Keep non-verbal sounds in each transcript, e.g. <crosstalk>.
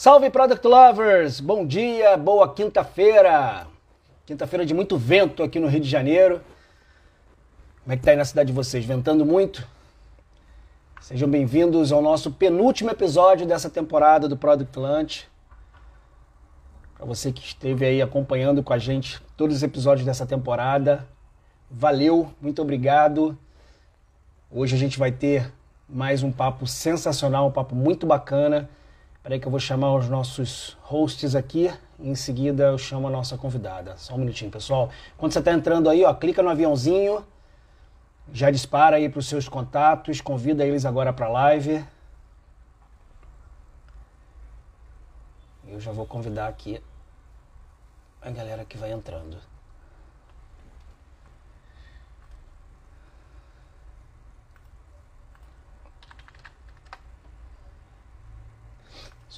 Salve Product Lovers! Bom dia, boa quinta-feira! Quinta-feira de muito vento aqui no Rio de Janeiro. Como é que tá aí na cidade de vocês? Ventando muito? Sejam bem-vindos ao nosso penúltimo episódio dessa temporada do Product Lunch. Para você que esteve aí acompanhando com a gente todos os episódios dessa temporada, valeu, muito obrigado. Hoje a gente vai ter mais um papo sensacional, um papo muito bacana Peraí que eu vou chamar os nossos hosts aqui. Em seguida eu chamo a nossa convidada. Só um minutinho, pessoal. Quando você está entrando aí, ó, clica no aviãozinho. Já dispara aí para os seus contatos. Convida eles agora para a live. Eu já vou convidar aqui a galera que vai entrando.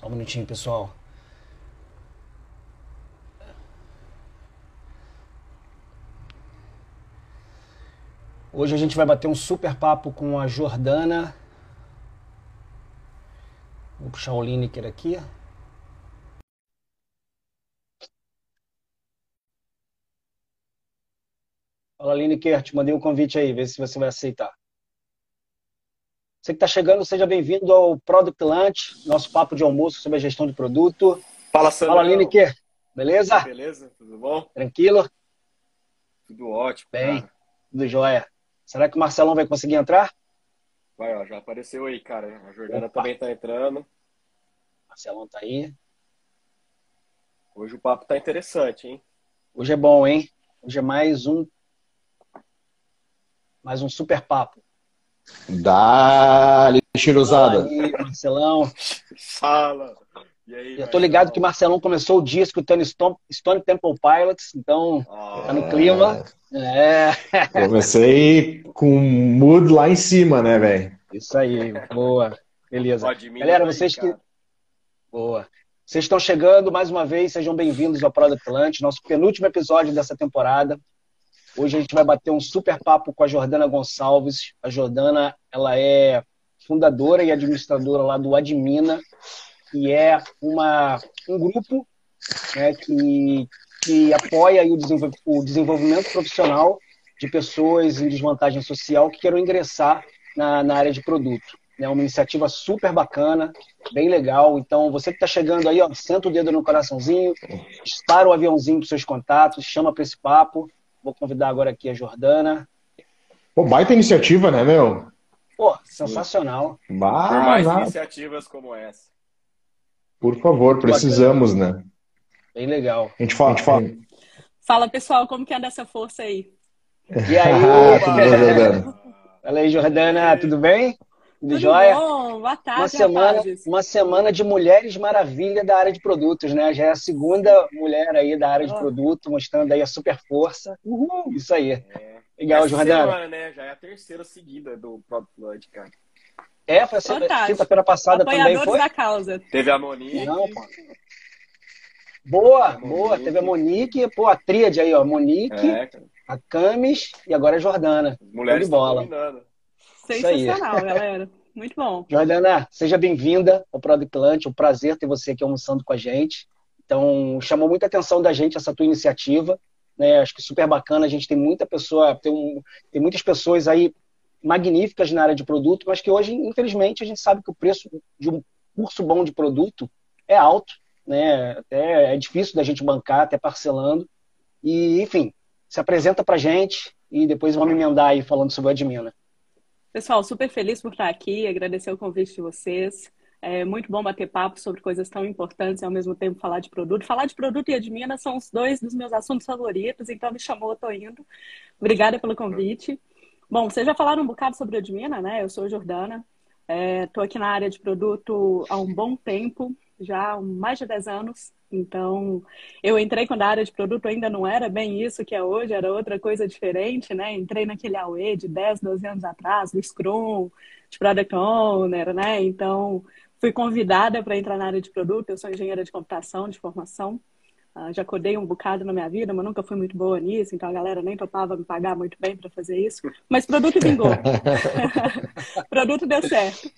Só um minutinho, pessoal. Hoje a gente vai bater um super papo com a Jordana. Vou puxar o Lineker aqui. Fala, Lineker, te mandei um convite aí, vê se você vai aceitar. Você que está chegando, seja bem-vindo ao Product Lunch, nosso papo de almoço sobre a gestão de produto. Fala, Sandro. Fala, Lineker. Beleza? Beleza, tudo bom? Tranquilo? Tudo ótimo. Bem, cara. tudo jóia. Será que o Marcelão vai conseguir entrar? Vai, ó, já apareceu aí, cara. A Jordana Opa. também está entrando. Marcelão tá aí. Hoje o papo tá interessante, hein? Hoje é bom, hein? Hoje é mais um mais um super papo. Dá-lhe, cheirosada. Aí, Marcelão. Fala. E aí, Eu tô ligado que o Marcelão começou o dia escutando Stone, Stone Temple Pilots, então ah, tá no clima. É. Comecei com mood lá em cima, né, velho? Isso aí, boa. Beleza. Galera, vocês que. Boa. Vocês estão chegando mais uma vez, sejam bem-vindos ao Product Lunch, nosso penúltimo episódio dessa temporada. Hoje a gente vai bater um super papo com a Jordana Gonçalves. A Jordana, ela é fundadora e administradora lá do Admina, que é uma, um grupo né, que, que apoia o, desenvol o desenvolvimento profissional de pessoas em desvantagem social que queiram ingressar na, na área de produto. É uma iniciativa super bacana, bem legal. Então, você que está chegando aí, ó, senta o dedo no coraçãozinho, dispara o aviãozinho para seus contatos, chama para esse papo. Vou convidar agora aqui a Jordana. Pô, baita iniciativa, né, meu? Pô, sensacional. Bah, Por mais iniciativas como essa. Por favor, precisamos, né? Bem legal. A gente fala, a gente fala. Fala, pessoal, como que anda essa força aí? E aí, <laughs> Fala aí, Jordana, tudo bem? Tudo, jóia? Bom, boa tarde, uma semana, uma semana de mulheres maravilha da área de produtos, né? Já é a segunda mulher aí da área de produto, mostrando aí a super força. Uhul, isso aí. É. Legal, Jordana. Semana, né? Já é a terceira seguida do Product Flood, cara. É, foi a quinta-feira passada também foi? da causa. Teve a Monique. Não, pô. Boa, a boa. Teve a Monique, pô, a tríade aí, ó. Monique, é, a Camis e agora a Jordana. Mulheres de bola. Sensacional, galera. Muito bom. Jordana, seja bem-vinda ao Product Lunch. É um prazer ter você aqui almoçando com a gente. Então, chamou muita atenção da gente essa tua iniciativa. Né? Acho que super bacana. A gente tem muita pessoa, tem, um, tem muitas pessoas aí magníficas na área de produto, mas que hoje, infelizmente, a gente sabe que o preço de um curso bom de produto é alto, né? Até é difícil da gente bancar, até parcelando. E, enfim, se apresenta pra gente e depois vamos emendar aí falando sobre o Admina. Pessoal, super feliz por estar aqui, agradecer o convite de vocês. É muito bom bater papo sobre coisas tão importantes e ao mesmo tempo falar de produto. Falar de produto e Admina são os dois dos meus assuntos favoritos, então me chamou, tô indo. Obrigada pelo convite. Bom, vocês já falaram um bocado sobre Admina, né? Eu sou Jordana, estou é, aqui na área de produto há um bom tempo, já há mais de 10 anos. Então, eu entrei quando a área de produto ainda não era bem isso que é hoje, era outra coisa diferente, né? Entrei naquele AUE de 10, 12 anos atrás, do Scrum, de Product Owner, né? Então, fui convidada para entrar na área de produto, eu sou engenheira de computação, de formação. Uh, já codei um bocado na minha vida, mas nunca fui muito boa nisso, então a galera nem topava me pagar muito bem para fazer isso. Mas produto vingou. <laughs> <laughs> produto deu certo.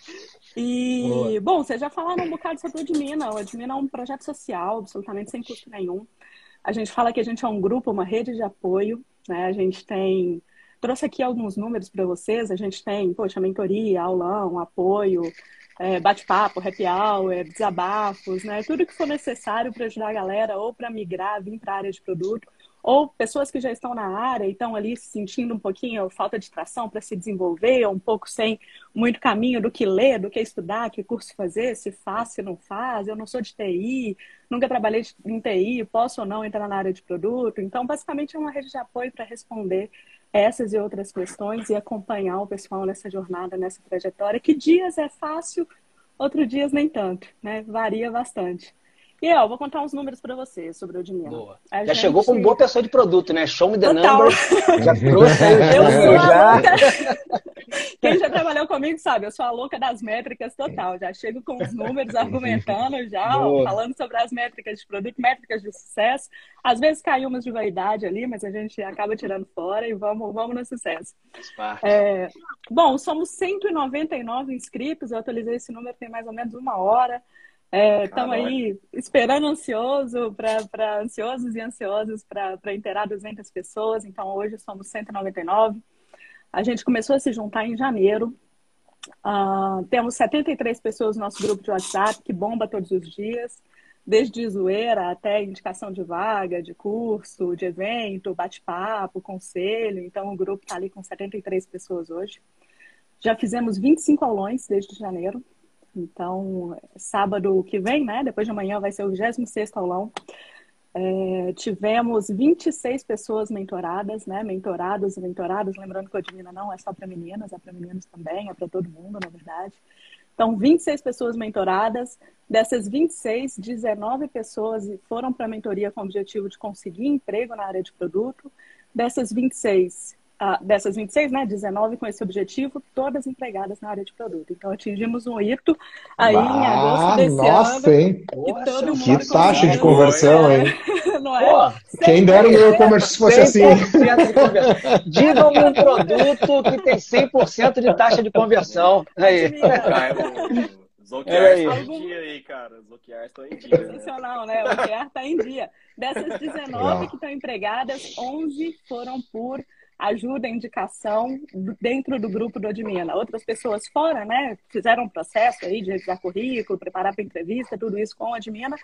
E, Boa. bom, vocês já falaram um bocado sobre o Admina. O Admina é um projeto social, absolutamente sem custo nenhum. A gente fala que a gente é um grupo, uma rede de apoio. Né? A gente tem. Trouxe aqui alguns números para vocês. A gente tem, poxa, mentoria, aulão, apoio, é, bate-papo, happy hour, desabafos, né? Tudo que for necessário para ajudar a galera ou para migrar, vir para a área de produto ou pessoas que já estão na área e estão ali sentindo um pouquinho falta de tração para se desenvolver, um pouco sem muito caminho do que ler, do que estudar, que curso fazer, se faz, se não faz, eu não sou de TI, nunca trabalhei em TI, posso ou não entrar na área de produto. Então, basicamente, é uma rede de apoio para responder essas e outras questões e acompanhar o pessoal nessa jornada, nessa trajetória, que dias é fácil, outros dias nem tanto, né? Varia bastante. E eu vou contar uns números para você sobre o Odmila. Boa. A já gente... chegou como boa pessoa de produto, né? Show me the Total. number. <laughs> Já trouxe aí. Eu sou já. Quem já trabalhou comigo sabe, eu sou a louca das métricas total. Já chego com os números argumentando já, ó, falando sobre as métricas de produto, métricas de sucesso. Às vezes cai umas de vaidade ali, mas a gente acaba tirando fora e vamos, vamos no sucesso. É, bom, somos 199 inscritos, eu atualizei esse número tem mais ou menos uma hora. Estamos é, aí esperando ansioso para ansiosos e ansiosos para inteirar 200 pessoas. Então, hoje somos 199. A gente começou a se juntar em janeiro. Uh, temos 73 pessoas no nosso grupo de WhatsApp, que bomba todos os dias, desde zoeira até indicação de vaga, de curso, de evento, bate-papo, conselho. Então, o grupo está ali com 73 pessoas hoje. Já fizemos 25 aulões desde janeiro. Então, sábado que vem, né? Depois de amanhã vai ser o 26 aulão. É, tivemos 26 pessoas mentoradas, né? Mentorados e mentoradas. Lembrando que o Admina não é só para meninas, é para meninos também, é para todo mundo, na verdade. Então, 26 pessoas mentoradas. Dessas 26, 19 pessoas foram para a mentoria com o objetivo de conseguir emprego na área de produto. Dessas 26, ah, dessas 26, né, 19 com esse objetivo, todas empregadas na área de produto. Então atingimos um hito aí ah, em agosto desse nossa, ano. Hein? Mundo que taxa de conversão, hein? <laughs> Não é? Pô, quem dera o meu e-commerce fosse assim. Diga-me um produto que tem 100% de taxa de conversão. Aí. Zoquiar está em dia aí, cara. Zoquiar está em dia. Sensacional, né? O Zoquiar está em dia. Dessas 19 que estão empregadas, 11 foram por ajuda, indicação dentro do grupo do Admina. Outras pessoas fora, né, fizeram um processo aí de revisar currículo, preparar para entrevista, tudo isso com o Admina,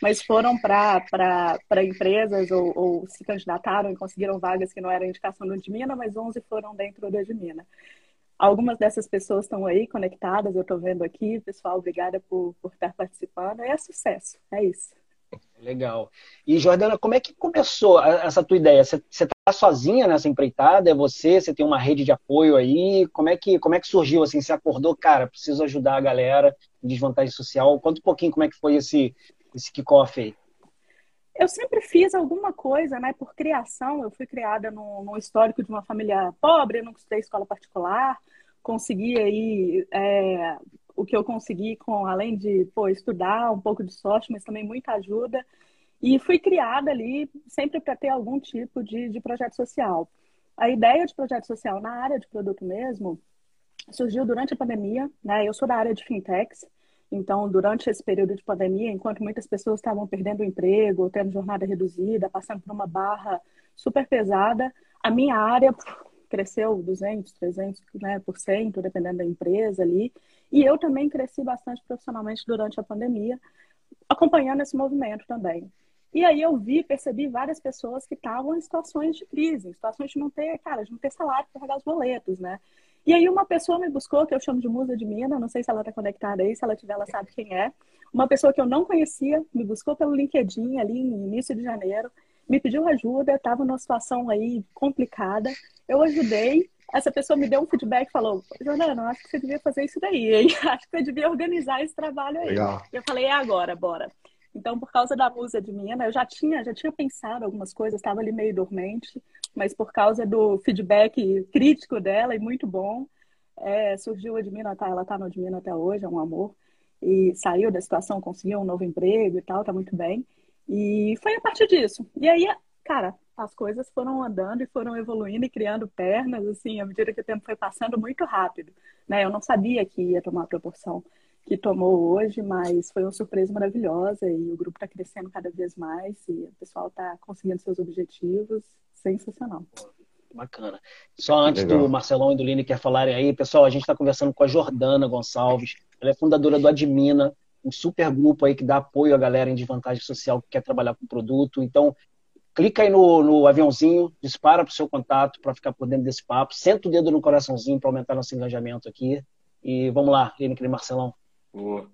mas foram para empresas ou, ou, se candidataram e conseguiram vagas que não eram indicação do Admina, mas 11 foram dentro do Admina. Algumas dessas pessoas estão aí conectadas, eu estou vendo aqui. Pessoal, obrigada por, por estar participando. É sucesso, é isso. Legal. E, Jordana, como é que começou essa tua ideia? Você sozinha nessa empreitada? É você? Você tem uma rede de apoio aí? Como é que, como é que surgiu? Assim, você acordou, cara, preciso ajudar a galera em desvantagem social. Conta um pouquinho como é que foi esse, esse kickoff aí. Eu sempre fiz alguma coisa, né? Por criação, eu fui criada num histórico de uma família pobre, não estudei escola particular, consegui aí é, o que eu consegui com, além de pô, estudar, um pouco de sorte, mas também muita ajuda. E fui criada ali sempre para ter algum tipo de, de projeto social. A ideia de projeto social na área de produto mesmo surgiu durante a pandemia, né? Eu sou da área de fintechs, então durante esse período de pandemia, enquanto muitas pessoas estavam perdendo o emprego, tendo jornada reduzida, passando por uma barra super pesada, a minha área cresceu 200, 300, né, por cento, dependendo da empresa ali. E eu também cresci bastante profissionalmente durante a pandemia, acompanhando esse movimento também. E aí eu vi, percebi várias pessoas que estavam em situações de crise, em situações de não ter, cara, de não ter salário para pagar os boletos, né? E aí uma pessoa me buscou, que eu chamo de musa de mina, não sei se ela está conectada aí, se ela tiver, ela sabe quem é. Uma pessoa que eu não conhecia, me buscou pelo LinkedIn ali no início de janeiro, me pediu ajuda, estava numa situação aí complicada. Eu ajudei, essa pessoa me deu um feedback e falou: Jordana, acho que você devia fazer isso daí, hein? <laughs> Acho que você devia organizar esse trabalho aí. Legal. Eu falei: é agora, bora. Então, por causa da musa de mina, eu já tinha, já tinha pensado algumas coisas, estava ali meio dormente, mas por causa do feedback crítico dela e muito bom, é, surgiu a Admina, tá, ela está no Admina até hoje, é um amor, e saiu da situação, conseguiu um novo emprego e tal, tá muito bem. E foi a partir disso. E aí, cara, as coisas foram andando e foram evoluindo e criando pernas, assim, à medida que o tempo foi passando muito rápido, né? Eu não sabia que ia tomar proporção que tomou hoje, mas foi uma surpresa maravilhosa e o grupo está crescendo cada vez mais e o pessoal está conseguindo seus objetivos, sensacional. Bacana. Só antes Legal. do Marcelão e do Line quer falarem aí, pessoal, a gente está conversando com a Jordana Gonçalves, ela é fundadora do Admina, um super grupo aí que dá apoio à galera em desvantagem social que quer trabalhar com produto. Então, clica aí no, no aviãozinho, dispara para o seu contato para ficar por dentro desse papo, senta o dedo no coraçãozinho para aumentar nosso engajamento aqui. E vamos lá, Lineker e Marcelão.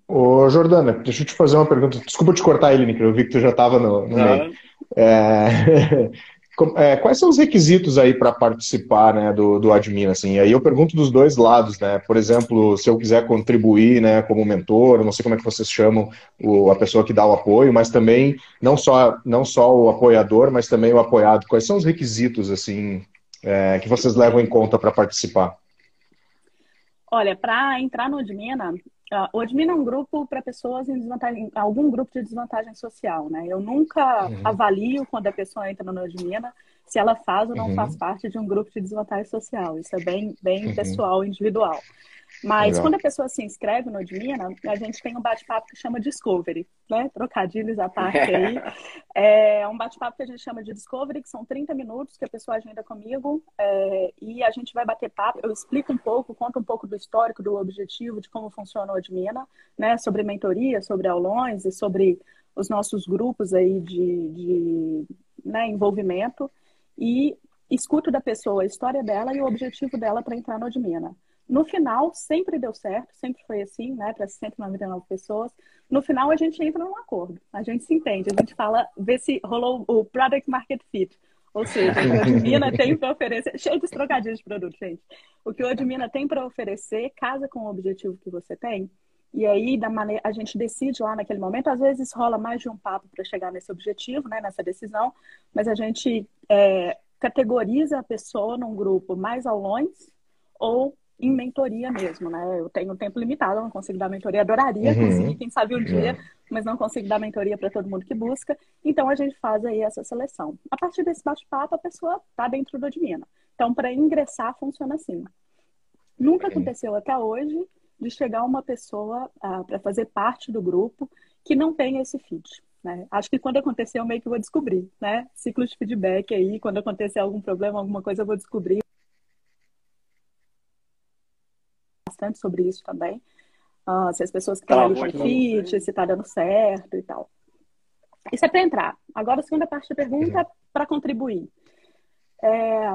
Ô, Jordana, deixa eu te fazer uma pergunta. Desculpa te cortar, Lineker, eu vi que tu já estava no, no meio. É... <laughs> É, quais são os requisitos aí para participar né, do, do admin? Assim? E aí eu pergunto dos dois lados, né? Por exemplo, se eu quiser contribuir né, como mentor, não sei como é que vocês chamam o, a pessoa que dá o apoio, mas também não só, não só o apoiador, mas também o apoiado. Quais são os requisitos assim é, que vocês levam em conta para participar? Olha, para entrar no Admina, o Admina é um grupo para pessoas em desvantagem, algum grupo de desvantagem social, né? Eu nunca uhum. avalio quando a pessoa entra no Admina se ela faz ou não uhum. faz parte de um grupo de desvantagem social. Isso é bem, bem uhum. pessoal, individual. Mas Legal. quando a pessoa se inscreve no Admina, a gente tem um bate-papo que chama Discovery, né? Trocadilhos à parte aí. <laughs> é um bate-papo que a gente chama de Discovery, que são 30 minutos que a pessoa agenda comigo é, e a gente vai bater papo. Eu explico um pouco, conto um pouco do histórico, do objetivo, de como funciona o Admina, né? Sobre mentoria, sobre aulões e sobre os nossos grupos aí de, de né, envolvimento. E escuto da pessoa a história dela e o objetivo dela para entrar no Admina. No final, sempre deu certo, sempre foi assim, né, para 199 pessoas. No final, a gente entra num acordo, a gente se entende, a gente fala, vê se rolou o product market fit. Ou seja, o que o Admina <laughs> tem para oferecer, cheio de trocadilhos de produto, gente. O que o Admina tem para oferecer casa com o objetivo que você tem. E aí, da maneira, a gente decide lá naquele momento, às vezes rola mais de um papo para chegar nesse objetivo, né, nessa decisão, mas a gente é, categoriza a pessoa num grupo mais aulões ou em mentoria mesmo, né? Eu tenho tempo limitado, não consigo dar mentoria, adoraria uhum. conseguir, quem sabe um dia, mas não consigo dar mentoria para todo mundo que busca. Então a gente faz aí essa seleção. A partir desse bate-papo, a pessoa está dentro do Admina. Então, para ingressar, funciona assim. Nunca aconteceu até hoje de chegar uma pessoa ah, para fazer parte do grupo que não tem esse feed. Né? Acho que quando acontecer, eu meio que vou descobrir, né? Ciclo de feedback aí, quando acontecer algum problema, alguma coisa, eu vou descobrir. Bastante sobre isso também. Uh, se as pessoas querem tá, fit, se está dando certo e tal. Isso é para entrar. Agora, a segunda parte da pergunta é para contribuir. É,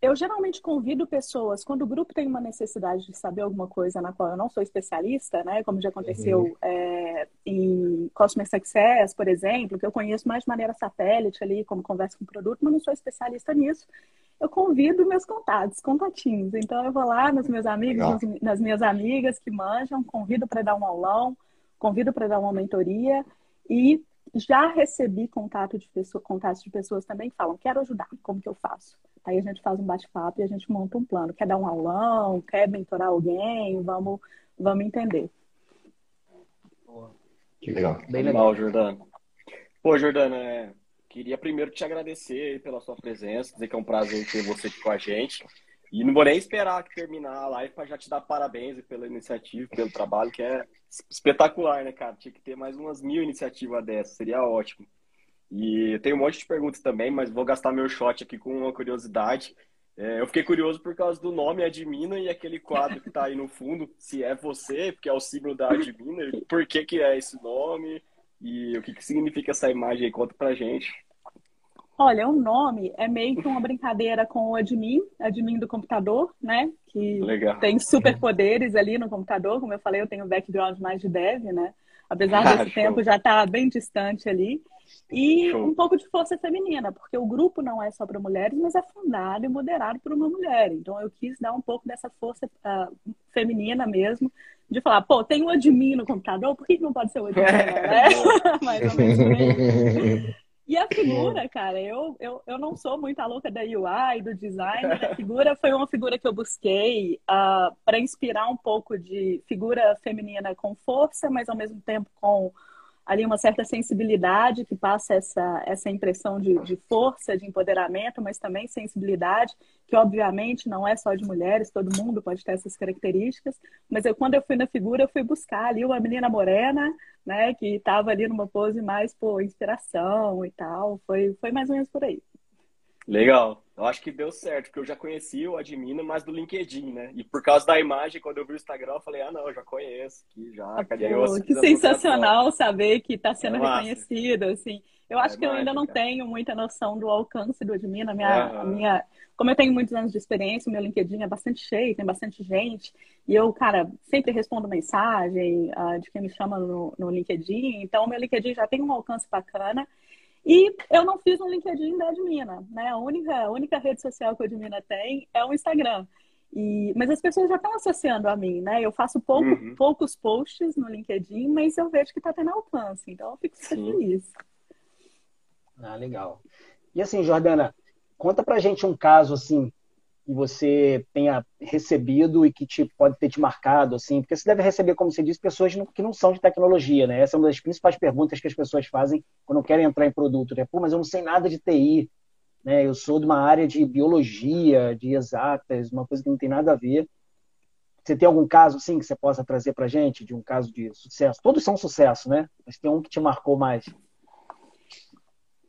eu geralmente convido pessoas, quando o grupo tem uma necessidade de saber alguma coisa na qual eu não sou especialista, né? Como já aconteceu uhum. é, em Customer Success, por exemplo, que eu conheço mais de maneira satélite ali, como conversa com o produto, mas não sou especialista nisso. Eu convido meus contatos, contatinhos. Então eu vou lá nos meus amigos, nas, nas minhas amigas que manjam, convido para dar um aulão, convido para dar uma mentoria e já recebi contato de pessoa, contatos de pessoas também que falam, quero ajudar, como que eu faço? Aí a gente faz um bate-papo e a gente monta um plano. Quer dar um aulão? Quer mentorar alguém? Vamos, vamos entender. Que legal. Bem legal, Jordana. Pô, Jordana, é, queria primeiro te agradecer pela sua presença, dizer que é um prazer ter você aqui com a gente. E não vou nem esperar que terminar a live para já te dar parabéns pela iniciativa, pelo trabalho, que é espetacular, né, cara? Tinha que ter mais umas mil iniciativas dessas, seria ótimo. E eu tenho um monte de perguntas também, mas vou gastar meu shot aqui com uma curiosidade. É, eu fiquei curioso por causa do nome Admina e aquele quadro que está aí no fundo, se é você, porque é o símbolo da Admina, por que, que é esse nome e o que, que significa essa imagem aí, conta pra gente. Olha, o nome é meio que uma brincadeira com o admin, admin do computador, né? Que Legal. tem superpoderes ali no computador. Como eu falei, eu tenho background mais de dev, né? Apesar desse tempo já estar tá bem distante ali. E Show. um pouco de força feminina, porque o grupo não é só para mulheres, mas é fundado e moderado por uma mulher. Então eu quis dar um pouco dessa força uh, feminina mesmo, de falar, pô, tem o admin no computador, por que não pode ser o admin? <laughs> É. <laughs> Mais ou menos. <laughs> E a figura, cara, eu, eu, eu não sou muito a louca da UI, do design. A <laughs> figura foi uma figura que eu busquei uh, ah, para inspirar um pouco de figura feminina com força, mas ao mesmo tempo com ali uma certa sensibilidade que passa essa, essa impressão de, de força, de empoderamento, mas também sensibilidade, que obviamente não é só de mulheres, todo mundo pode ter essas características, mas eu, quando eu fui na figura, eu fui buscar ali uma menina morena, né, que estava ali numa pose mais por inspiração e tal, foi, foi mais ou menos por aí. Legal. Eu acho que deu certo, porque eu já conheci o Admina, mas do LinkedIn, né? E por causa da imagem, quando eu vi o Instagram, eu falei, ah, não, eu já conheço, que já, ah, pô, Que sensacional saber que está sendo é reconhecido, assim. Eu acho é que eu ainda não tenho muita noção do alcance do Admina. Minha, minha, como eu tenho muitos anos de experiência, o meu LinkedIn é bastante cheio, tem bastante gente. E eu, cara, sempre respondo mensagem uh, de quem me chama no, no LinkedIn. Então, o meu LinkedIn já tem um alcance bacana. E eu não fiz um LinkedIn da Admina, né? A única, a única rede social que a Admina tem é o Instagram. E, mas as pessoas já estão associando a mim, né? Eu faço pouco, uhum. poucos posts no LinkedIn, mas eu vejo que está tendo alcance, então eu fico super Sim. feliz. Ah, legal. E assim, Jordana, conta pra gente um caso assim que você tenha recebido e que te, pode ter te marcado, assim, porque você deve receber, como você disse, pessoas que não são de tecnologia, né? Essa é uma das principais perguntas que as pessoas fazem quando querem entrar em produto, né? Pô, mas eu não sei nada de TI, né? Eu sou de uma área de biologia, de exatas, uma coisa que não tem nada a ver. Você tem algum caso, assim, que você possa trazer pra gente, de um caso de sucesso? Todos são sucesso, né? Mas tem um que te marcou mais.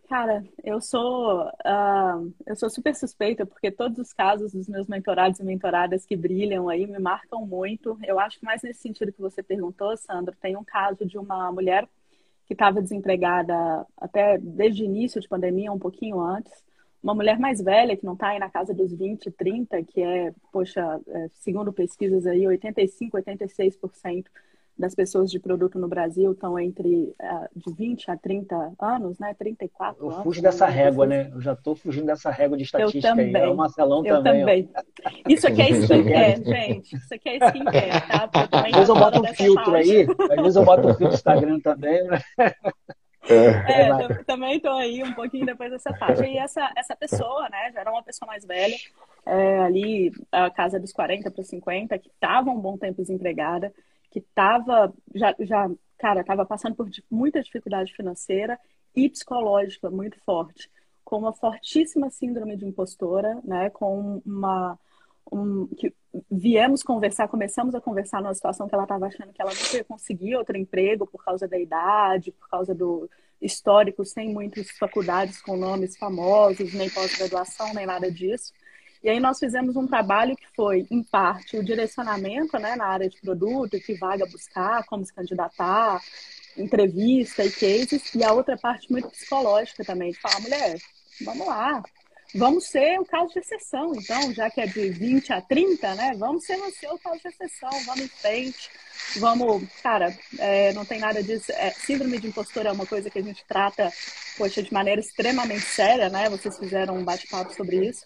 Cara, eu sou uh, eu sou super suspeita porque todos os casos dos meus mentorados e mentoradas que brilham aí me marcam muito. Eu acho que mais nesse sentido que você perguntou, Sandro, tem um caso de uma mulher que estava desempregada até desde o início de pandemia, um pouquinho antes. Uma mulher mais velha, que não está aí na casa dos 20, 30, que é, poxa, é, segundo pesquisas aí, 85, 86% das pessoas de produto no Brasil estão entre uh, de 20 a 30 anos, né? 34 eu anos. Eu fujo dessa régua, né? Eu já estou fugindo dessa régua de estatística eu também. aí. É o Marcelão eu também. também. Isso aqui é <laughs> skincare, gente. Isso aqui é skincare, tá? Às vezes eu boto um filtro aí, às vezes eu boto um filtro no Instagram também, né? É, <laughs> é também estou aí um pouquinho depois dessa faixa. E essa, essa pessoa, né, já era uma pessoa mais velha, é, ali, a casa dos 40 para 50, que estava um bom tempo desempregada, que estava já, já, cara, estava passando por muita dificuldade financeira e psicológica muito forte, com uma fortíssima síndrome de impostora, né, com uma um, que viemos conversar, começamos a conversar numa situação que ela estava achando que ela não ia conseguir outro emprego por causa da idade, por causa do histórico, sem muitas faculdades com nomes famosos, nem pós-graduação, nem nada disso. E aí nós fizemos um trabalho que foi, em parte, o direcionamento né, na área de produto, que vaga buscar, como se candidatar, entrevista e cases, e a outra parte muito psicológica também, de falar, mulher, vamos lá, vamos ser o caso de exceção, então, já que é de 20 a 30, né? Vamos ser você o caso de exceção, vamos em frente, vamos, cara, é, não tem nada disso. É, síndrome de impostor é uma coisa que a gente trata, poxa, de maneira extremamente séria, né? Vocês fizeram um bate-papo sobre isso.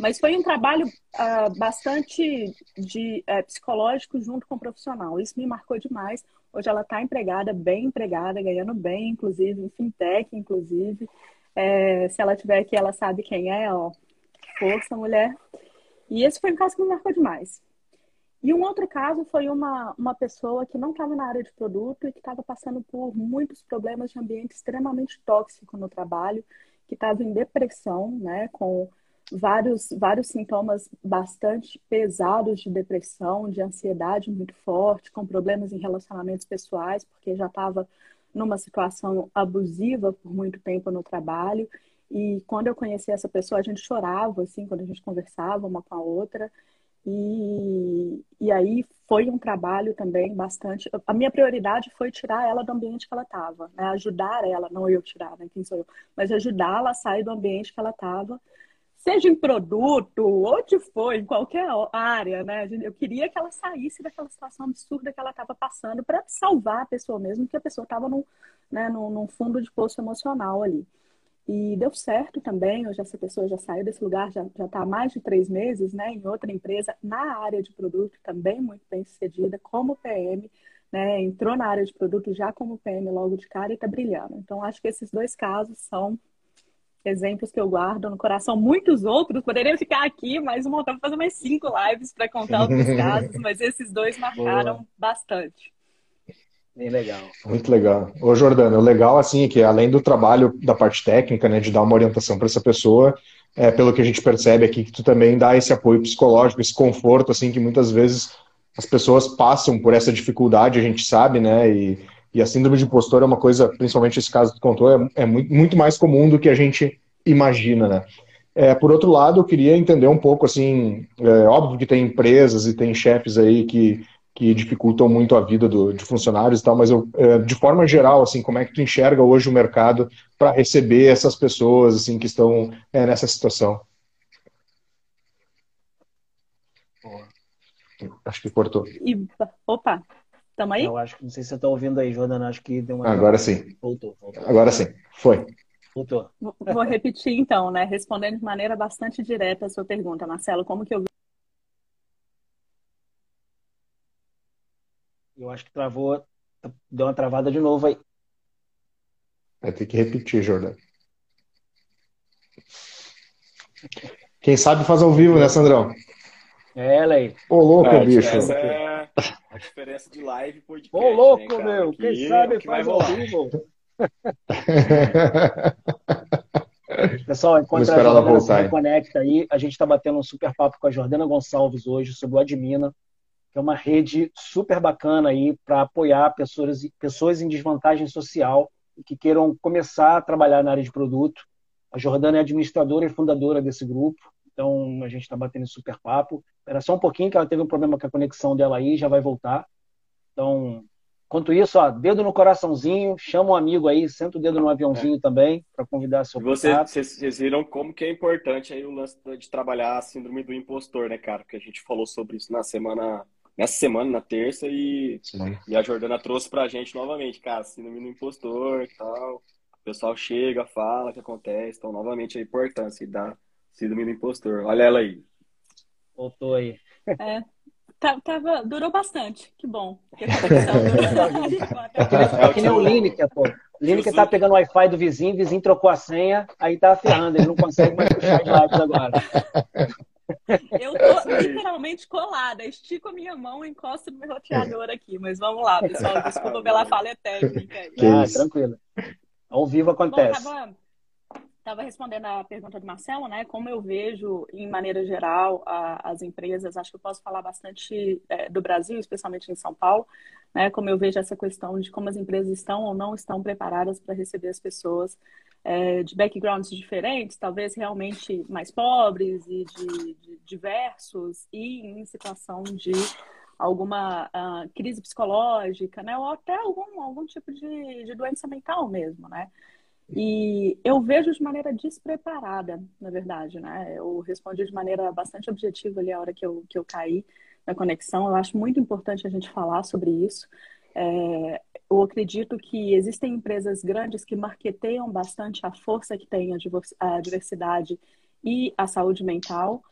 Mas foi um trabalho uh, bastante de uh, psicológico junto com o profissional. Isso me marcou demais. Hoje ela está empregada, bem empregada, ganhando bem, inclusive, em fintech, inclusive. É, se ela tiver aqui, ela sabe quem é, ó. Força, mulher. E esse foi um caso que me marcou demais. E um outro caso foi uma, uma pessoa que não estava na área de produto e que estava passando por muitos problemas de ambiente extremamente tóxico no trabalho, que estava em depressão, né, com vários, vários sintomas bastante pesados de depressão, de ansiedade muito forte, com problemas em relacionamentos pessoais, porque já estava numa situação abusiva por muito tempo no trabalho. E quando eu conheci essa pessoa, a gente chorava, assim, quando a gente conversava uma com a outra. E, e aí foi um trabalho também bastante. A minha prioridade foi tirar ela do ambiente que ela estava, né? ajudar ela, não eu tirar, né? quem sou eu, mas ajudá-la a sair do ambiente que ela estava seja em produto, onde for, em qualquer área, né? Eu queria que ela saísse daquela situação absurda que ela estava passando para salvar a pessoa mesmo, que a pessoa estava num, né, num, num, fundo de poço emocional ali. E deu certo também, hoje essa pessoa já saiu desse lugar, já está há mais de três meses, né, em outra empresa, na área de produto, também muito bem sucedida, como PM, né, entrou na área de produto já como PM logo de cara e está brilhando. Então, acho que esses dois casos são exemplos que eu guardo no coração. Muitos outros, poderiam ficar aqui mais um montão, fazer mais cinco lives para contar outros casos, <laughs> mas esses dois marcaram Boa. bastante. Bem legal. Muito legal. Ô, Jordana, o legal, assim, é que além do trabalho da parte técnica, né, de dar uma orientação para essa pessoa, é, pelo que a gente percebe aqui, que tu também dá esse apoio psicológico, esse conforto, assim, que muitas vezes as pessoas passam por essa dificuldade, a gente sabe, né, e, e a síndrome de impostor é uma coisa, principalmente esse caso que tu contou, é, é muito, muito mais comum do que a gente imagina, né. É, por outro lado, eu queria entender um pouco, assim, é, óbvio que tem empresas e tem chefes aí que que dificultam muito a vida do, de funcionários e tal, mas eu, é, de forma geral, assim, como é que tu enxerga hoje o mercado para receber essas pessoas assim que estão é, nessa situação? Acho que cortou. E, opa, estamos aí? Eu acho que não sei se você está ouvindo aí, Jordana. Acho que deu uma. Agora sim. Voltou, voltou. Agora sim. Foi. Voltou. Vou repetir então, né? Respondendo de maneira bastante direta a sua pergunta, Marcelo, como que eu Eu acho que travou, deu uma travada de novo aí. Vai ter que repetir, Jordão. Quem sabe faz ao vivo, né, Sandrão? É, Lei. Ô, louco, é, bicho. Essa é a diferença de live e podcast. Ô, louco, né, meu. Quem sabe é faz ao vivo. <laughs> Pessoal, enquanto a Jordana voltar, se conecta aí, a gente está batendo um super papo com a Jordana Gonçalves hoje sobre o Admina, que é uma rede super bacana aí para apoiar pessoas, pessoas em desvantagem social que queiram começar a trabalhar na área de produto. A Jordana é administradora e fundadora desse grupo, então a gente está batendo super papo. Era só um pouquinho que ela teve um problema com a conexão dela aí, já vai voltar. Então, enquanto isso, ó, dedo no coraçãozinho, chama um amigo aí, senta o dedo no aviãozinho é. também, para convidar seu Vocês, vocês viram como que é importante aí o lance de trabalhar a síndrome do impostor, né, cara? Porque a gente falou sobre isso na semana nessa semana, na terça, e, e a Jordana trouxe pra gente novamente, cara, síndrome do impostor e tal. O pessoal chega, fala o que acontece, então novamente a importância da síndrome do impostor. Olha ela aí. Voltou aí. É, tava, durou bastante, que bom. <laughs> é, é que nem o Lineker, pô. O Lineker tá pegando o Wi-Fi do vizinho, o vizinho trocou a senha, aí tá ferrando, ele não consegue mais puxar as lives agora. <laughs> Eu tô literalmente colada, estico a minha mão e encosto no meu roteador aqui. Mas vamos lá, pessoal. Desculpa pela falha técnica. Ah, tranquilo. Ao vivo acontece. Bom, tava, tava, respondendo a pergunta do Marcelo, né? Como eu vejo, em maneira geral, a, as empresas, acho que eu posso falar bastante é, do Brasil, especialmente em São Paulo, né? Como eu vejo essa questão de como as empresas estão ou não estão preparadas para receber as pessoas é, de backgrounds diferentes, talvez realmente mais pobres e de, de diversos, e em situação de alguma uh, crise psicológica, né? Ou até algum, algum tipo de, de doença mental mesmo, né? E eu vejo de maneira despreparada, na verdade, né? Eu respondi de maneira bastante objetiva ali a hora que eu, que eu caí na conexão. Eu acho muito importante a gente falar sobre isso. É, eu acredito que existem empresas grandes que marketeiam bastante a força que tem a diversidade e a saúde mental.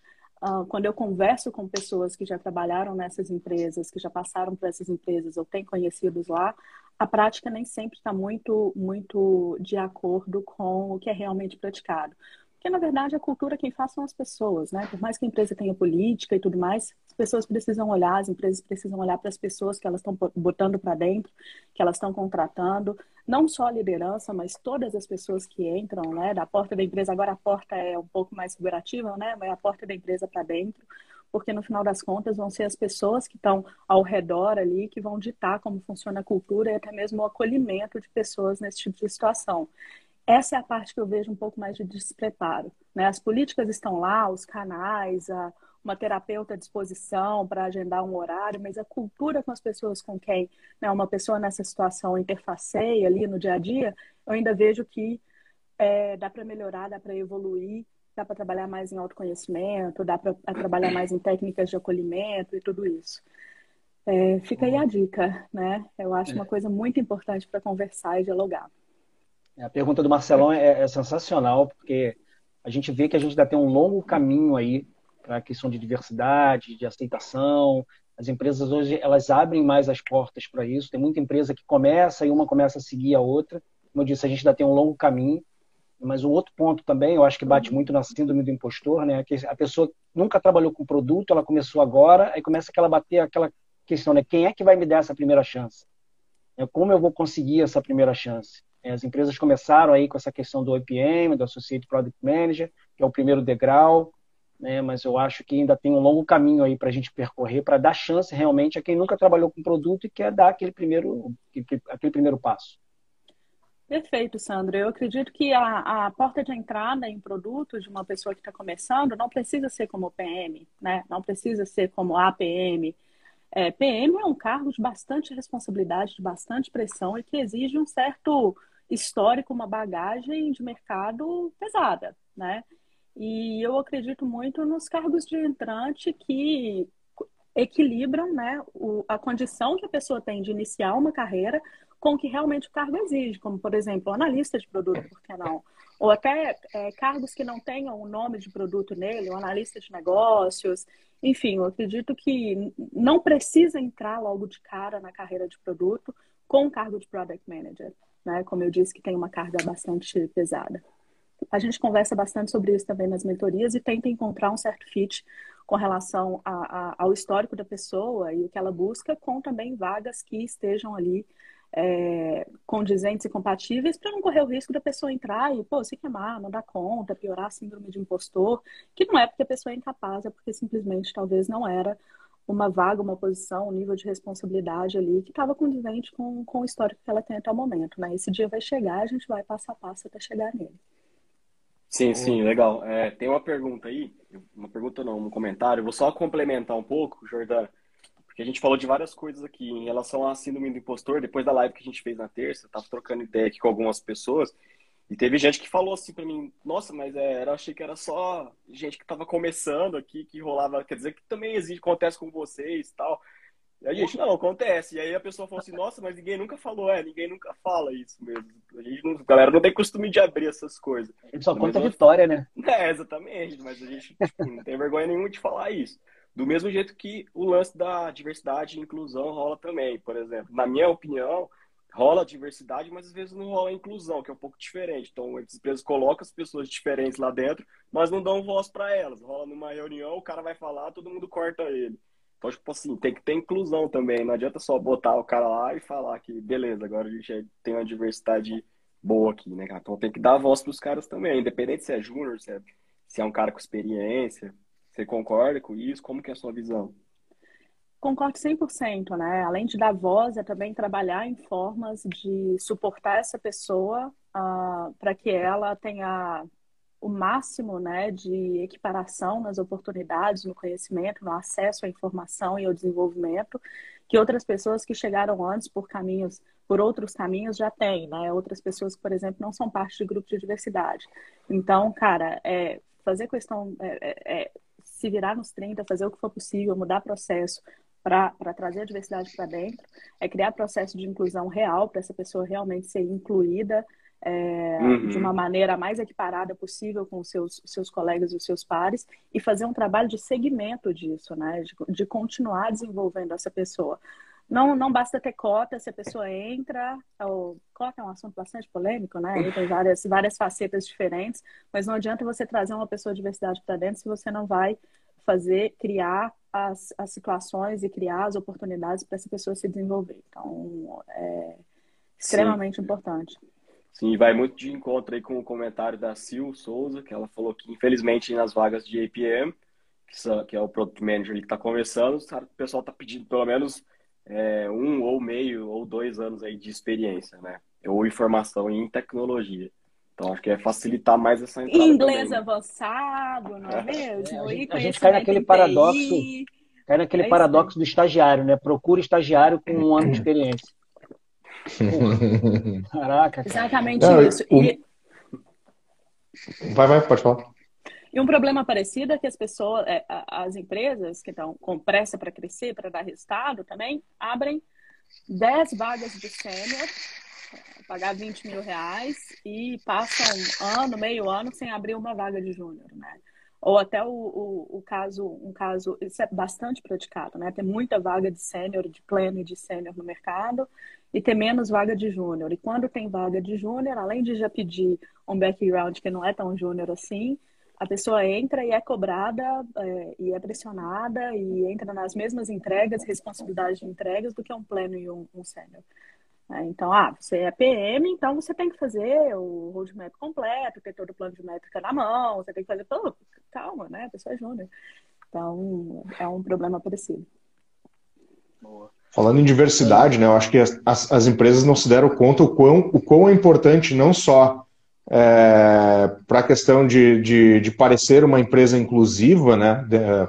Uh, quando eu converso com pessoas que já trabalharam nessas empresas, que já passaram por essas empresas ou têm conhecidos lá, a prática nem sempre está muito, muito de acordo com o que é realmente praticado. Porque, na verdade, a cultura quem faz são as pessoas, né? Por mais que a empresa tenha política e tudo mais, as pessoas precisam olhar, as empresas precisam olhar para as pessoas que elas estão botando para dentro, que elas estão contratando, não só a liderança, mas todas as pessoas que entram, né? Da porta da empresa, agora a porta é um pouco mais figurativa, né? Mas a porta da empresa para dentro, porque no final das contas vão ser as pessoas que estão ao redor ali que vão ditar como funciona a cultura e até mesmo o acolhimento de pessoas nesse tipo de situação. Essa é a parte que eu vejo um pouco mais de despreparo. Né? As políticas estão lá, os canais, a, uma terapeuta à disposição para agendar um horário, mas a cultura com as pessoas com quem né, uma pessoa nessa situação interfaceia ali no dia a dia, eu ainda vejo que é, dá para melhorar, dá para evoluir, dá para trabalhar mais em autoconhecimento, dá para trabalhar mais em técnicas de acolhimento e tudo isso. É, fica aí a dica, né? Eu acho uma coisa muito importante para conversar e dialogar. A pergunta do Marcelão é, é, sensacional, porque a gente vê que a gente ainda tem um longo caminho aí para a questão de diversidade, de aceitação. As empresas hoje elas abrem mais as portas para isso. Tem muita empresa que começa e uma começa a seguir a outra. Como eu disse, a gente ainda tem um longo caminho. Mas um outro ponto também, eu acho que bate muito na síndrome do impostor, né? Que a pessoa nunca trabalhou com produto, ela começou agora, aí começa aquela bater aquela questão, né? Quem é que vai me dar essa primeira chance? É, como eu vou conseguir essa primeira chance? É, as empresas começaram aí com essa questão do OPM, do Associate Product Manager, que é o primeiro degrau, né? mas eu acho que ainda tem um longo caminho aí para a gente percorrer, para dar chance realmente a quem nunca trabalhou com produto e quer dar aquele primeiro, aquele primeiro passo. Perfeito, Sandro. Eu acredito que a, a porta de entrada em produto de uma pessoa que está começando não precisa ser como PM, né? não precisa ser como APM. É, PM é um cargo de bastante responsabilidade, de bastante pressão e que exige um certo histórico, uma bagagem de mercado pesada, né? E eu acredito muito nos cargos de entrante que equilibram né, o, a condição que a pessoa tem de iniciar uma carreira com o que realmente o cargo exige, como, por exemplo, analista de produto, por que não? Ou até é, cargos que não tenham o nome de produto nele, o analista de negócios. Enfim, eu acredito que não precisa entrar logo de cara na carreira de produto com o cargo de Product Manager né? Como eu disse, que tem uma carga bastante pesada. A gente conversa bastante sobre isso também nas mentorias e tenta encontrar um certo fit com relação a, a, ao histórico da pessoa e o que ela busca, com também vagas que estejam ali é, condizentes e compatíveis para não correr o risco da pessoa entrar e, pô, se queimar, não dar conta, piorar a síndrome de impostor, que não é porque a pessoa é incapaz, é porque simplesmente talvez não era uma vaga, uma posição, um nível de responsabilidade ali que estava condizente com, com o histórico que ela tem até o momento, né? Esse dia vai chegar, a gente vai passo a passo até chegar nele. Sim, sim, legal. É, tem uma pergunta aí, uma pergunta não, um comentário. vou só complementar um pouco, Jordana, porque a gente falou de várias coisas aqui em relação à síndrome do impostor. Depois da live que a gente fez na terça, eu tava trocando ideia aqui com algumas pessoas e teve gente que falou assim para mim, nossa, mas é, eu achei que era só gente que estava começando aqui, que rolava, quer dizer que também existe, acontece com vocês e tal. E a gente, não, acontece. E aí a pessoa falou assim, nossa, mas ninguém nunca falou, é, ninguém nunca fala isso mesmo. A, gente não, a galera não tem costume de abrir essas coisas. A gente só conta a vitória, né? <laughs> É, exatamente, mas a gente tipo, não tem vergonha nenhuma de falar isso. Do mesmo jeito que o lance da diversidade e inclusão rola também, por exemplo. Na minha opinião, rola diversidade, mas às vezes não rola inclusão, que é um pouco diferente. Então, as empresas colocam as pessoas diferentes lá dentro, mas não dão voz para elas. Rola numa reunião, o cara vai falar, todo mundo corta ele. Então, tipo assim, tem que ter inclusão também. Não adianta só botar o cara lá e falar que, beleza, agora a gente tem uma diversidade boa aqui, né, Então tem que dar voz para os caras também, independente se é júnior, se é, se é um cara com experiência. Você concorda com isso? Como que é a sua visão? Concordo 100%, né? Além de dar voz, é também trabalhar em formas de suportar essa pessoa uh, para que ela tenha o máximo né, de equiparação nas oportunidades, no conhecimento, no acesso à informação e ao desenvolvimento que outras pessoas que chegaram antes por caminhos, por outros caminhos já têm, né? Outras pessoas que, por exemplo, não são parte de grupo de diversidade. Então, cara, é, fazer questão, é, é, é se virar nos 30, fazer o que for possível, mudar processo, para trazer a diversidade para dentro, é criar processo de inclusão real para essa pessoa realmente ser incluída é, uhum. de uma maneira mais equiparada possível com os seus, seus colegas e os seus pares e fazer um trabalho de segmento disso, né? De, de continuar desenvolvendo essa pessoa. Não, não basta ter cota, se a pessoa entra, ou, cota é um assunto bastante polêmico, né? Ele tem várias, várias facetas diferentes, mas não adianta você trazer uma pessoa de diversidade para dentro se você não vai fazer, criar as, as situações e criar as oportunidades para essa pessoa se desenvolver. Então, é extremamente Sim. importante. Sim, vai muito de encontro aí com o comentário da Sil Souza, que ela falou que, infelizmente, nas vagas de APM, que é o Product Manager que está começando, o pessoal está pedindo pelo menos é, um ou meio ou dois anos aí de experiência, né? Ou informação em tecnologia. Então, acho que é facilitar mais essa entrada. Inglês também, né? avançado, não é, é mesmo? É, a, gente, a gente cai naquele paradoxo, cai naquele é paradoxo do estagiário, né? Procura estagiário com um ano de experiência. <laughs> Caraca. Cara. Exatamente não, isso. E... Vai, vai, pode falar. E um problema parecido é que as pessoas, é, as empresas que estão com pressa para crescer, para dar resultado também, abrem 10 vagas de sênior pagar 20 mil reais e passa um ano, meio ano sem abrir uma vaga de júnior, né? Ou até o, o, o, caso, um caso, isso é bastante praticado, né? Tem muita vaga de sênior, de pleno e de sênior no mercado e tem menos vaga de júnior. E quando tem vaga de júnior, além de já pedir um background que não é tão júnior assim, a pessoa entra e é cobrada é, e é pressionada e entra nas mesmas entregas, responsabilidades de entregas do que um pleno e um, um sênior. Né? Então, ah, você é PM, então você tem que fazer o roadmap completo, ter todo o plano de métrica na mão, você tem que fazer. Pô, calma, né? A pessoa é júnior. Então, é um problema parecido. Boa. Falando em diversidade, né, eu acho que as, as, empresas não se deram conta o quão, o quão é importante não só é, para a questão de, de, de, parecer uma empresa inclusiva né,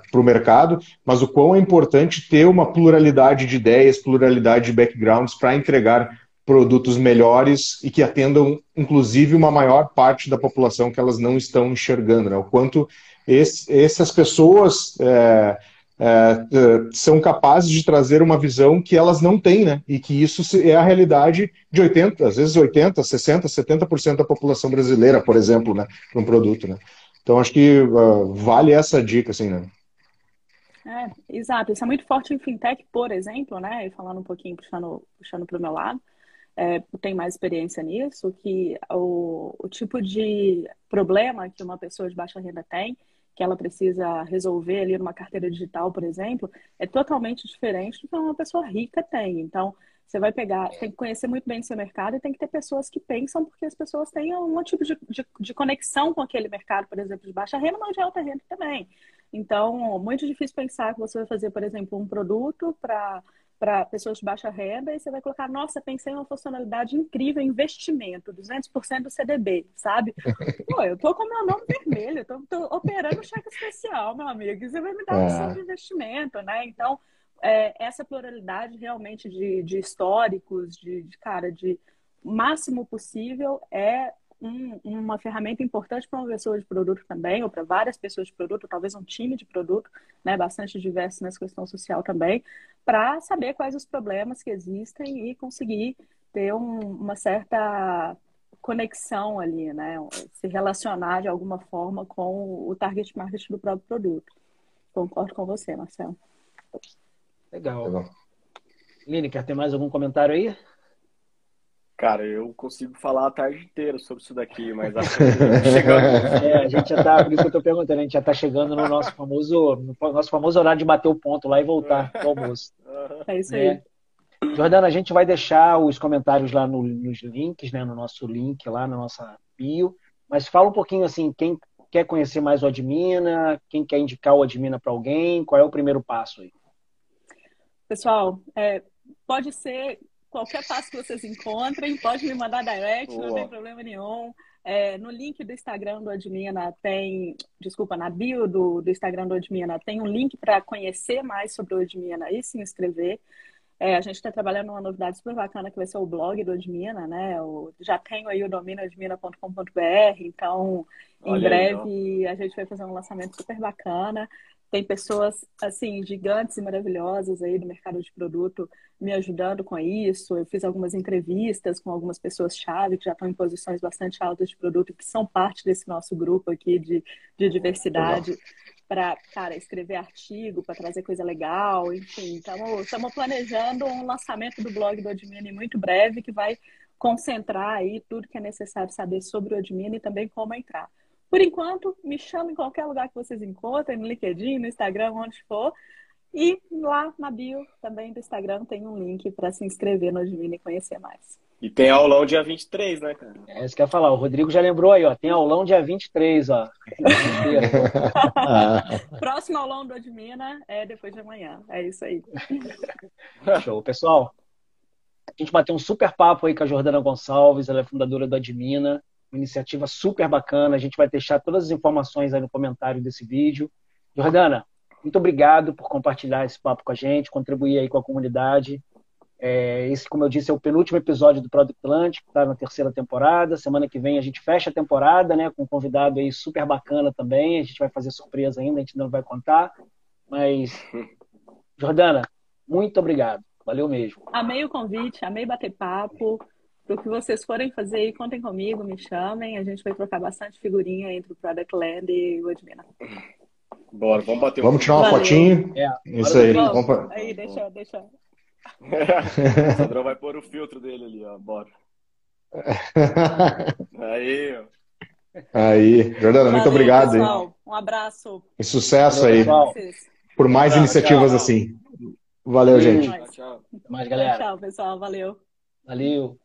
para o mercado, mas o quão é importante ter uma pluralidade de ideias, pluralidade de backgrounds para entregar produtos melhores e que atendam, inclusive, uma maior parte da população que elas não estão enxergando. Né? O quanto esse, essas pessoas é, é, é, são capazes de trazer uma visão que elas não têm, né? E que isso é a realidade de 80, às vezes 80, 60, 70% da população brasileira, por exemplo, né? Para um produto, né? Então acho que uh, vale essa dica, assim, né? É, exato. Isso é muito forte em fintech, por exemplo, né? E falando um pouquinho, puxando, puxando para o meu lado, é, tem mais experiência nisso, que o, o tipo de problema que uma pessoa de baixa renda tem que ela precisa resolver ali numa carteira digital, por exemplo, é totalmente diferente do que uma pessoa rica tem. Então, você vai pegar, tem que conhecer muito bem o seu mercado e tem que ter pessoas que pensam, porque as pessoas têm um tipo de, de, de conexão com aquele mercado, por exemplo, de baixa renda, mas de alta renda também. Então, muito difícil pensar que você vai fazer, por exemplo, um produto para para pessoas de baixa renda e você vai colocar, nossa, pensei em uma funcionalidade incrível, investimento, 200% do CDB, sabe? <laughs> Pô, eu tô com meu nome vermelho, tô, tô operando cheque especial, meu amigo, e você vai me dar opção é. de investimento, né? Então, é, essa pluralidade realmente de, de históricos, de, de, cara, de máximo possível é um, uma ferramenta importante para uma pessoa de produto também, ou para várias pessoas de produto, talvez um time de produto, né, bastante diverso nessa questão social também, para saber quais os problemas que existem e conseguir ter um, uma certa conexão ali, né, se relacionar de alguma forma com o target market do próprio produto. Concordo com você, Marcelo. Legal. Legal. Lineker, tem mais algum comentário aí? Cara, eu consigo falar a tarde inteira sobre isso daqui, mas acho que chegando. É, a gente já tá, por isso que eu tô perguntando, a gente já tá chegando no nosso famoso, no nosso famoso horário de bater o ponto lá e voltar pro almoço. É isso aí. É. Jordana, a gente vai deixar os comentários lá no, nos links, né, no nosso link lá, na nossa bio, mas fala um pouquinho assim, quem quer conhecer mais o Admina, quem quer indicar o Admina para alguém, qual é o primeiro passo aí? Pessoal, é, pode ser qualquer passo que vocês encontrem, pode me mandar direct, Boa. não tem problema nenhum. É, no link do Instagram do Admina tem, desculpa, na bio do, do Instagram do Admina tem um link para conhecer mais sobre o Admina e se inscrever. É, a gente está trabalhando numa novidade super bacana que vai ser o blog do Admina, né? O, já tenho aí o domínio admina.com.br, então em Olha breve aí, a gente vai fazer um lançamento super bacana. Tem pessoas, assim, gigantes e maravilhosas aí do mercado de produto me ajudando com isso. Eu fiz algumas entrevistas com algumas pessoas-chave que já estão em posições bastante altas de produto, que são parte desse nosso grupo aqui de, de diversidade, para, cara, escrever artigo, para trazer coisa legal, enfim. Estamos planejando um lançamento do blog do Admini muito breve, que vai concentrar aí tudo que é necessário saber sobre o Admini e também como entrar. Por enquanto, me chama em qualquer lugar que vocês encontrem, no LinkedIn, no Instagram, onde for. E lá na bio também do Instagram tem um link para se inscrever no Admini e conhecer mais. E tem aulão dia 23, né, cara? É isso que eu ia falar. O Rodrigo já lembrou aí, ó. Tem aulão dia 23, ó. <laughs> Próximo aulão do Admina é depois de amanhã. É isso aí. <laughs> Show. Pessoal, a gente bateu um super papo aí com a Jordana Gonçalves, ela é fundadora do Admina uma iniciativa super bacana. A gente vai deixar todas as informações aí no comentário desse vídeo. Jordana, muito obrigado por compartilhar esse papo com a gente, contribuir aí com a comunidade. É, esse, como eu disse, é o penúltimo episódio do Product que está na terceira temporada. Semana que vem a gente fecha a temporada, né? Com um convidado aí super bacana também. A gente vai fazer surpresa ainda, a gente não vai contar. Mas, <laughs> Jordana, muito obrigado. Valeu mesmo. Amei o convite, amei bater papo. O que vocês forem fazer aí, contem comigo, me chamem. A gente vai trocar bastante figurinha entre o Product Land e o Admina. Bora, vamos bater Vamos tirar uma fotinho. É, Isso aí. Vamos. vamos. Aí, deixa, deixa. o <laughs> Sandrão vai pôr o filtro dele ali, ó. Bora. <laughs> Aí, ó. Aí, Jordana, Valeu, muito obrigado. Pessoal. Um abraço. E sucesso aí. Por mais iniciativas tchau. assim. Valeu, gente. Tchau, tchau. Até mais, galera. Tchau, pessoal. Valeu. Valeu.